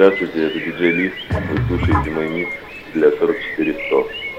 Здравствуйте, это диджей Лис. Вы слушаете мой микс для 44100.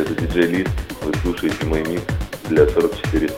это диджей Лист. Вы слушаете мой микс для 44